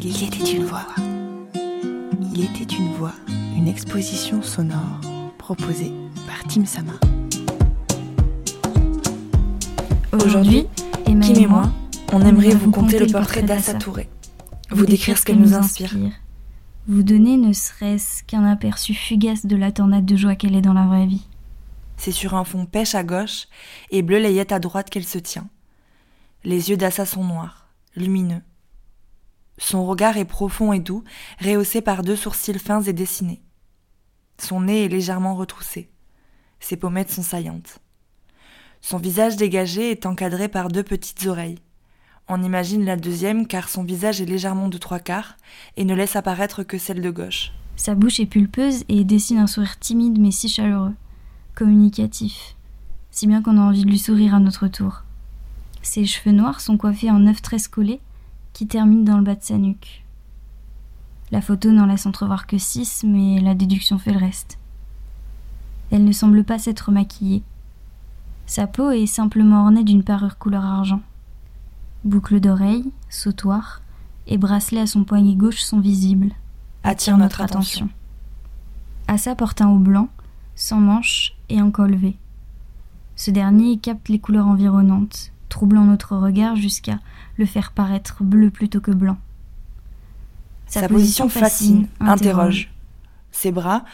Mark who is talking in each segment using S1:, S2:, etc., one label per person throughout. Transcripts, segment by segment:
S1: Il était une voix. Il était une voix, une exposition sonore proposée par Tim Sama.
S2: Aujourd'hui, Kim et moi, on aimerait vous conter le portrait d'Assa Touré, vous décrire ce qu'elle nous inspire,
S3: vous donner ne serait-ce qu'un aperçu fugace de la tornade de joie qu'elle est dans la vraie vie.
S2: C'est sur un fond pêche à gauche et bleu layette à droite qu'elle se tient. Les yeux d'Assa sont noirs, lumineux. Son regard est profond et doux, rehaussé par deux sourcils fins et dessinés. Son nez est légèrement retroussé. Ses pommettes sont saillantes. Son visage dégagé est encadré par deux petites oreilles. On imagine la deuxième car son visage est légèrement de trois quarts et ne laisse apparaître que celle de gauche.
S3: Sa bouche est pulpeuse et dessine un sourire timide mais si chaleureux, communicatif, si bien qu'on a envie de lui sourire à notre tour. Ses cheveux noirs sont coiffés en neuf tresses collées qui terminent dans le bas de sa nuque. La photo n'en laisse entrevoir que six, mais la déduction fait le reste. Elle ne semble pas s'être maquillée. Sa peau est simplement ornée d'une parure couleur argent. Boucles d'oreilles, sautoirs et bracelets à son poignet gauche sont visibles.
S2: Attire notre attention.
S3: Assa porte un haut blanc, sans manches et un col V. Ce dernier capte les couleurs environnantes, troublant notre regard jusqu'à le faire paraître bleu plutôt que blanc.
S2: Sa, position fascine, interroge. Ses bras,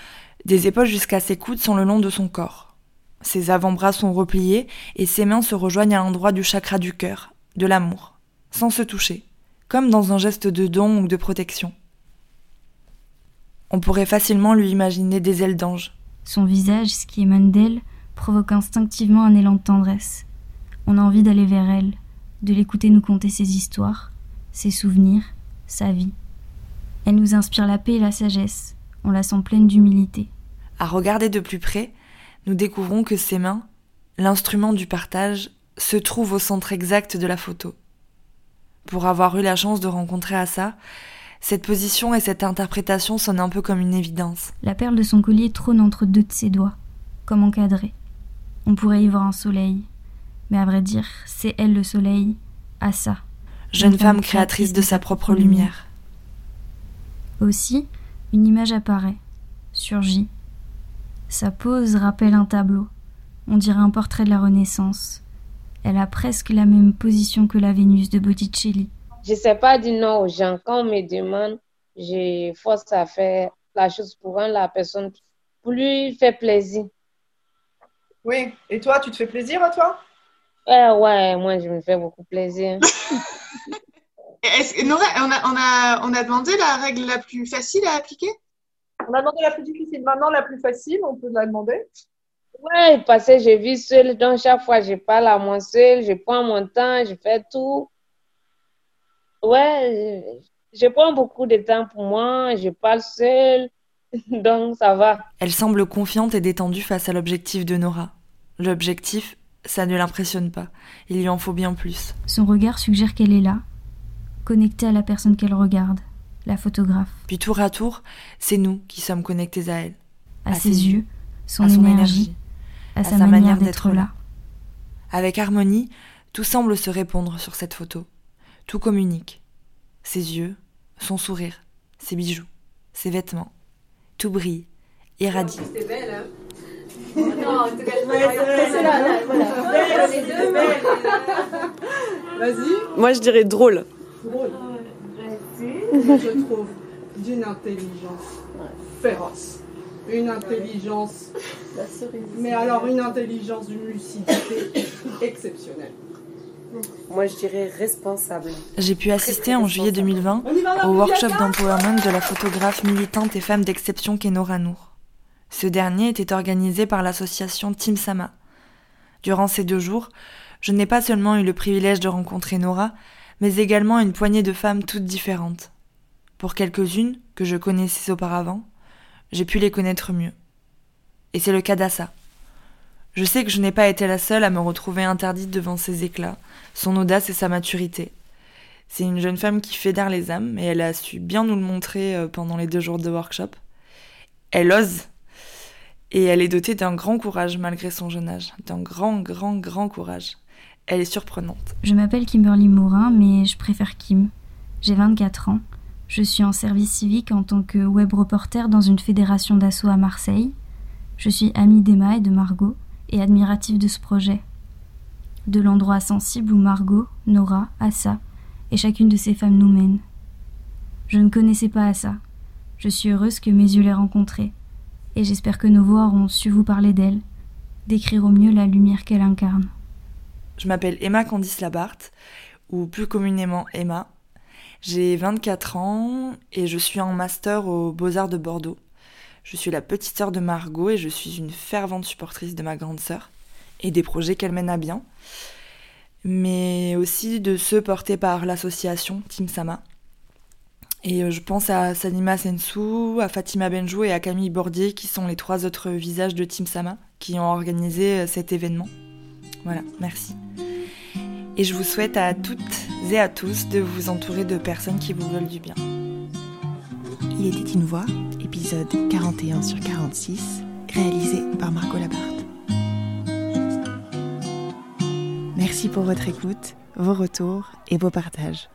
S2: des épaules jusqu'à ses coudes, sont le long de son corps. Ses avant-bras sont repliés et ses mains se rejoignent à l'endroit du chakra du cœur, de l'amour, sans se toucher, comme dans un geste de don ou de protection. On pourrait facilement lui imaginer des ailes d'ange.
S3: Son visage, ce qui émane d'elle, provoque instinctivement un élan de tendresse. On a envie d'aller vers elle, de l'écouter nous conter ses histoires, ses souvenirs, sa vie. Elle nous inspire la paix et la sagesse. On la sent pleine d'humilité.
S2: À regarder de plus près, nous découvrons que ses mains, l'instrument du partage, se trouvent au centre exact de la photo. Pour avoir eu la chance de rencontrer Assa, cette position et cette interprétation sonnent un peu comme une évidence.
S3: La perle de son collier trône entre deux de ses doigts, comme encadrée. On pourrait y voir un soleil, mais à vrai dire, c'est elle le soleil, Assa.
S2: Jeune femme créatrice de sa propre lumière.
S3: Aussi, une image apparaît, surgit. Sa pose rappelle un tableau, on dirait un portrait de la Renaissance. Elle a presque la même position que la Vénus de Botticelli.
S4: Je ne sais pas dire non aux gens. Quand on me demande, je force à faire la chose pour rendre la personne plus fait plaisir.
S5: Oui, et toi, tu te fais plaisir à toi?
S4: Ouais, ouais, moi, je me fais beaucoup plaisir.
S5: Est-ce, Nora, on a, on, a, on a demandé la règle la plus facile à appliquer?
S6: On a demandé la plus difficile. Maintenant, la plus facile, on peut la demander.
S4: Ouais, parce que je vis seule, donc chaque fois je parle à moi seule, je prends mon temps, je fais tout. Ouais, je prends beaucoup de temps pour moi, je parle seule, donc ça va.
S2: Elle semble confiante et détendue face à l'objectif de Nora. L'objectif, ça ne l'impressionne pas. Il lui en faut bien plus.
S3: Son regard suggère qu'elle est là, connectée à la personne qu'elle regarde, la photographe.
S2: Puis tour à tour, c'est nous qui sommes connectés à elle.
S3: À, à ses, ses, yeux, son, son énergie, énergie, à, à sa, sa, manière d'être là.
S2: là. Avec harmonie, tout semble se répondre sur cette photo. Tout communique. Ses yeux, son sourire, ses bijoux, ses vêtements. Tout brille, irradie.
S7: C'est belle, hein non, en tout cas, deux,
S5: Vas-y.
S8: Moi, je dirais drôle.
S5: Drôle. je trouve d'une intelligence féroce. Une intelligence. Mais alors, une intelligence d'une lucidité exceptionnelle.
S8: Moi, je dirais responsable.
S2: J'ai pu assister en juillet 2020 au workshop d'empowerment de la photographe militante et femme d'exception Kenora Nour. Ce dernier était organisé par l'association Team Sama. Durant ces deux jours, je n'ai pas seulement eu le privilège de rencontrer Nora, mais également une poignée de femmes toutes différentes. Pour quelques-unes que je connaissais auparavant, j'ai pu les connaître mieux. Et c'est le cas d'Assa. Je sais que je n'ai pas été la seule à me retrouver interdite devant ses éclats, son audace et sa maturité. C'est une jeune femme qui fédère les âmes et elle a su bien nous le montrer euh, pendant les deux jours de workshop. Elle ose et elle est dotée d'un grand courage malgré son jeune âge, d'un grand, grand, grand courage. Elle est surprenante.
S3: Je m'appelle Kimberly Morin, mais je préfère Kim. J'ai 24 ans, Je suis en service civique en tant que web reporter dans une fédération d'assaut à Marseille. Je suis amie d'Emma et de Margot et admirative de ce projet. De l'endroit sensible où Margot, Nora, Assa et chacune de ces femmes nous mènent. Je ne connaissais pas Assa. Je suis heureuse que mes yeux l'aient rencontrée. Et j'espère que nos voix auront su vous parler d'elle, décrire au mieux la lumière qu'elle incarne.
S2: Je m'appelle Emma Candice Labarthe, ou plus communément Emma. J'ai 24 ans et je suis en master aux Beaux-Arts de Bordeaux. Je suis la petite sœur de Margot et je suis une fervente supportrice de ma grande sœur et des projets qu'elle mène à bien, mais aussi de ceux portés par l'association Team Sama. Et euh, je pense à Sanima Sensou, à Fatima Benjou et à Camille Bordier, qui sont les trois autres visages de Team Sama, qui ont organisé euh, cet événement. Voilà, merci. Et je vous souhaite à toutes et à tous de vous entourer de personnes qui vous veulent du bien.
S1: Il était une voix, épisode 41 sur 46, réalisé par Margot Labarthe. Merci pour votre écoute, vos retours et vos partages.